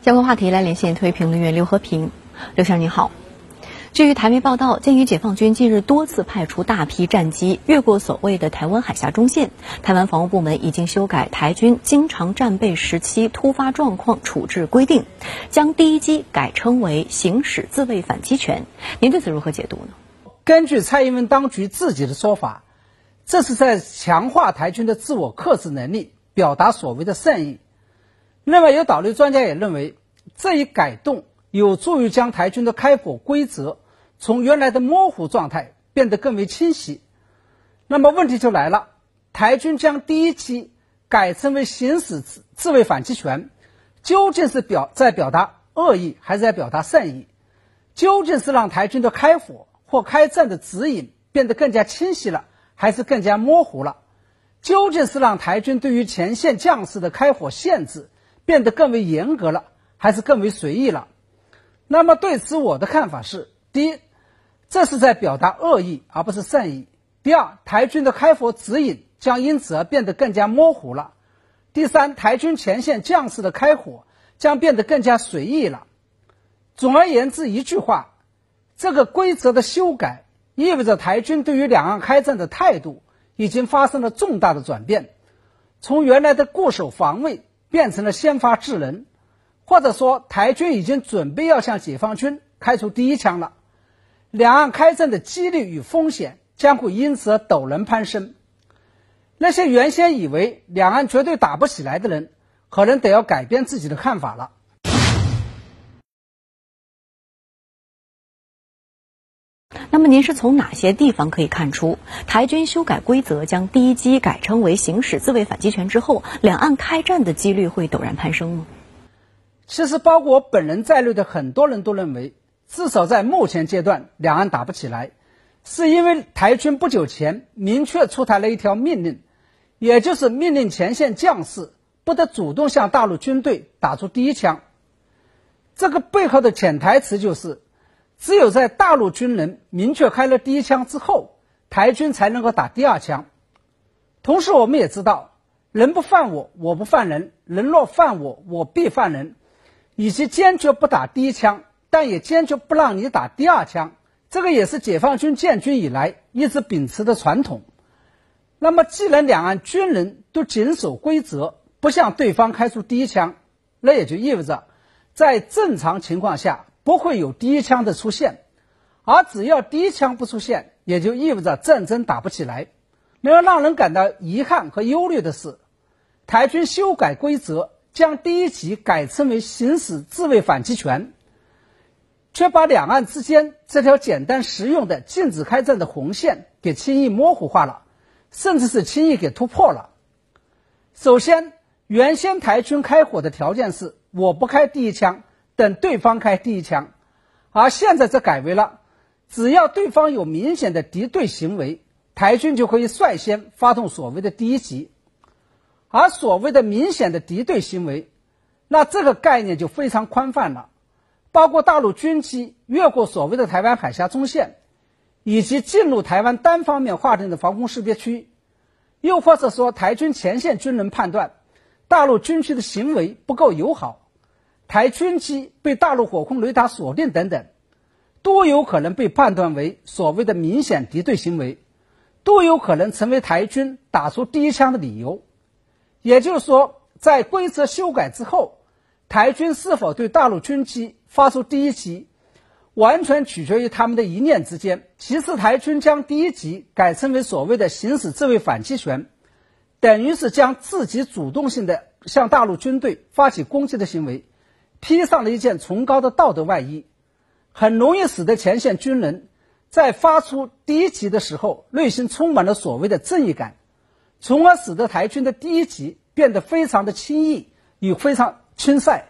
相关话题来连线特约评论员刘和平，刘先生您好。据台媒报道，鉴于解放军近日多次派出大批战机越过所谓的台湾海峡中线，台湾防务部门已经修改台军经常战备时期突发状况处置规定，将第一机改称为行使自卫反击权。您对此如何解读呢？根据蔡英文当局自己的说法，这是在强化台军的自我克制能力，表达所谓的善意。另外，有岛内专家也认为，这一改动有助于将台军的开火规则从原来的模糊状态变得更为清晰。那么问题就来了：台军将第一期改称为行使自自卫反击权，究竟是表在表达恶意，还是在表达善意？究竟是让台军的开火或开战的指引变得更加清晰了，还是更加模糊了？究竟是让台军对于前线将士的开火限制？变得更为严格了，还是更为随意了？那么对此，我的看法是：第一，这是在表达恶意，而不是善意；第二，台军的开火指引将因此而变得更加模糊了；第三，台军前线将士的开火将变得更加随意了。总而言之，一句话，这个规则的修改意味着台军对于两岸开战的态度已经发生了重大的转变，从原来的固守防卫。变成了先发制人，或者说台军已经准备要向解放军开出第一枪了，两岸开战的几率与风险将会因此而陡然攀升。那些原先以为两岸绝对打不起来的人，可能得要改变自己的看法了。那么您是从哪些地方可以看出，台军修改规则将第一机改称为行使自卫反击权之后，两岸开战的几率会陡然攀升吗？其实，包括我本人在内的很多人都认为，至少在目前阶段，两岸打不起来，是因为台军不久前明确出台了一条命令，也就是命令前线将士不得主动向大陆军队打出第一枪。这个背后的潜台词就是。只有在大陆军人明确开了第一枪之后，台军才能够打第二枪。同时，我们也知道，人不犯我，我不犯人；人若犯我，我必犯人。以及坚决不打第一枪，但也坚决不让你打第二枪，这个也是解放军建军以来一直秉持的传统。那么，既然两岸军人都谨守规则，不向对方开出第一枪，那也就意味着，在正常情况下。不会有第一枪的出现，而只要第一枪不出现，也就意味着战争打不起来。然而让人感到遗憾和忧虑的是，台军修改规则，将第一级改称为行使自卫反击权，却把两岸之间这条简单实用的禁止开战的红线给轻易模糊化了，甚至是轻易给突破了。首先，原先台军开火的条件是我不开第一枪。等对方开第一枪，而现在则改为了，只要对方有明显的敌对行为，台军就可以率先发动所谓的第一击。而所谓的明显的敌对行为，那这个概念就非常宽泛了，包括大陆军机越过所谓的台湾海峡中线，以及进入台湾单方面划定的防空识别区，又或者说台军前线军人判断大陆军区的行为不够友好。台军机被大陆火控雷达锁定等等，都有可能被判断为所谓的明显敌对行为，都有可能成为台军打出第一枪的理由。也就是说，在规则修改之后，台军是否对大陆军机发出第一击，完全取决于他们的一念之间。其次，台军将第一击改称为所谓的行使自卫反击权，等于是将自己主动性的向大陆军队发起攻击的行为。披上了一件崇高的道德外衣，很容易使得前线军人在发出第一击的时候，内心充满了所谓的正义感，从而使得台军的第一集变得非常的轻易与非常轻率。